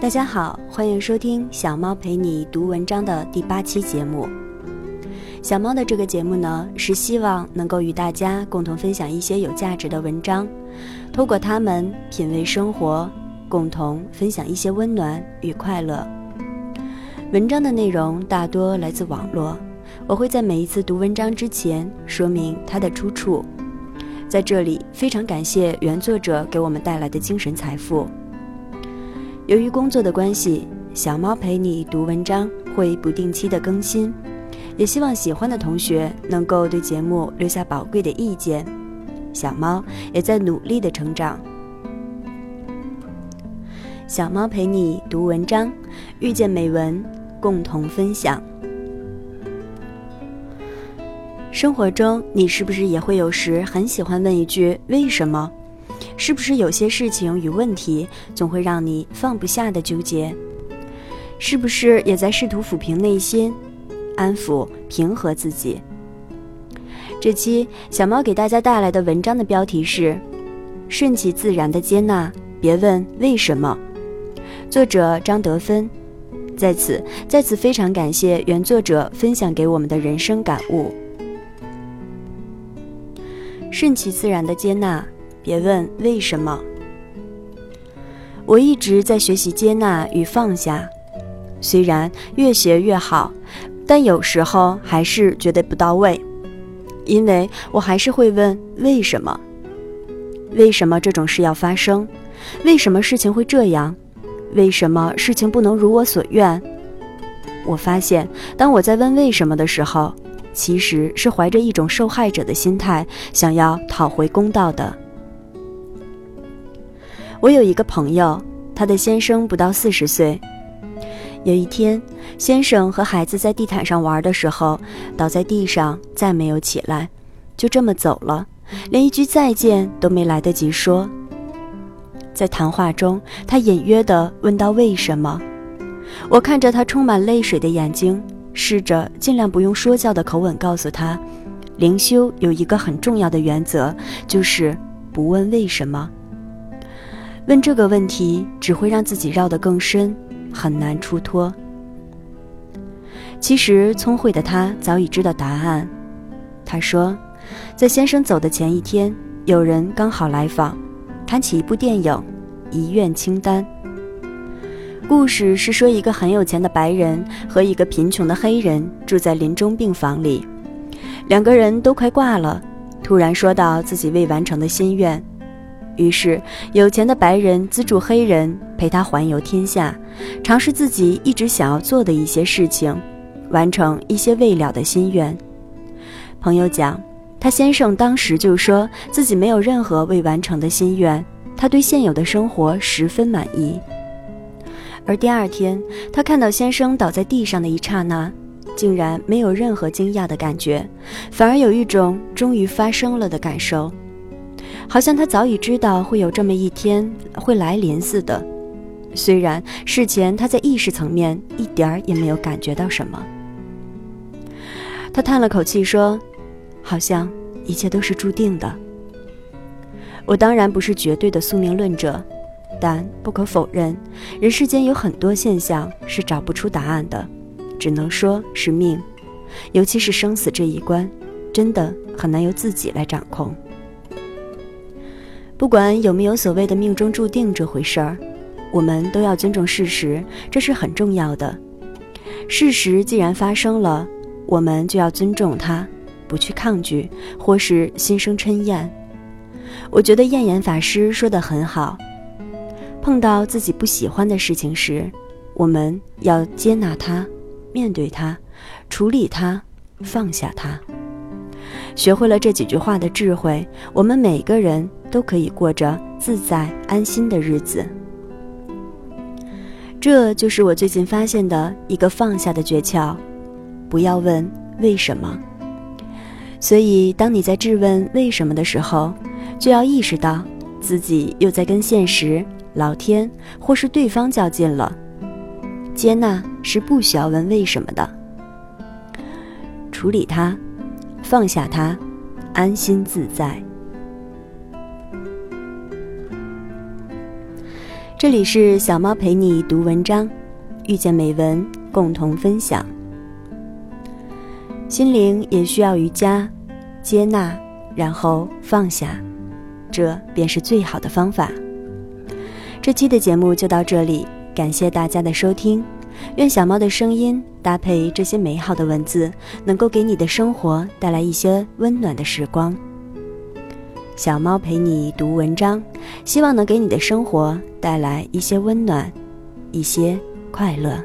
大家好，欢迎收听小猫陪你读文章的第八期节目。小猫的这个节目呢，是希望能够与大家共同分享一些有价值的文章，通过它们品味生活，共同分享一些温暖与快乐。文章的内容大多来自网络，我会在每一次读文章之前说明它的出处。在这里，非常感谢原作者给我们带来的精神财富。由于工作的关系，小猫陪你读文章会不定期的更新，也希望喜欢的同学能够对节目留下宝贵的意见。小猫也在努力的成长。小猫陪你读文章，遇见美文，共同分享。生活中，你是不是也会有时很喜欢问一句“为什么”？是不是有些事情与问题总会让你放不下的纠结？是不是也在试图抚平内心，安抚平和自己？这期小猫给大家带来的文章的标题是“顺其自然的接纳，别问为什么”。作者张德芬。在此，在此非常感谢原作者分享给我们的人生感悟。顺其自然的接纳。别问为什么，我一直在学习接纳与放下，虽然越学越好，但有时候还是觉得不到位，因为我还是会问为什么？为什么这种事要发生？为什么事情会这样？为什么事情不能如我所愿？我发现，当我在问为什么的时候，其实是怀着一种受害者的心态，想要讨回公道的。我有一个朋友，他的先生不到四十岁。有一天，先生和孩子在地毯上玩的时候，倒在地上，再没有起来，就这么走了，连一句再见都没来得及说。在谈话中，他隐约地问到：“为什么？”我看着他充满泪水的眼睛，试着尽量不用说教的口吻告诉他：“灵修有一个很重要的原则，就是不问为什么。”问这个问题只会让自己绕得更深，很难出脱。其实聪慧的他早已知道答案。他说，在先生走的前一天，有人刚好来访，谈起一部电影《遗愿清单》。故事是说，一个很有钱的白人和一个贫穷的黑人住在临终病房里，两个人都快挂了，突然说到自己未完成的心愿。于是，有钱的白人资助黑人陪他环游天下，尝试自己一直想要做的一些事情，完成一些未了的心愿。朋友讲，他先生当时就说自己没有任何未完成的心愿，他对现有的生活十分满意。而第二天，他看到先生倒在地上的一刹那，竟然没有任何惊讶的感觉，反而有一种终于发生了的感受。好像他早已知道会有这么一天会来临似的，虽然事前他在意识层面一点儿也没有感觉到什么。他叹了口气说：“好像一切都是注定的。”我当然不是绝对的宿命论者，但不可否认，人世间有很多现象是找不出答案的，只能说是命，尤其是生死这一关，真的很难由自己来掌控。不管有没有所谓的命中注定这回事儿，我们都要尊重事实，这是很重要的。事实既然发生了，我们就要尊重它，不去抗拒或是心生嗔厌。我觉得燕言法师说的很好：碰到自己不喜欢的事情时，我们要接纳它，面对它，处理它，放下它。学会了这几句话的智慧，我们每个人都可以过着自在安心的日子。这就是我最近发现的一个放下的诀窍：不要问为什么。所以，当你在质问为什么的时候，就要意识到自己又在跟现实、老天或是对方较劲了。接纳是不需要问为什么的，处理它。放下它，安心自在。这里是小猫陪你读文章，遇见美文，共同分享。心灵也需要瑜伽，接纳，然后放下，这便是最好的方法。这期的节目就到这里，感谢大家的收听。愿小猫的声音搭配这些美好的文字，能够给你的生活带来一些温暖的时光。小猫陪你读文章，希望能给你的生活带来一些温暖，一些快乐。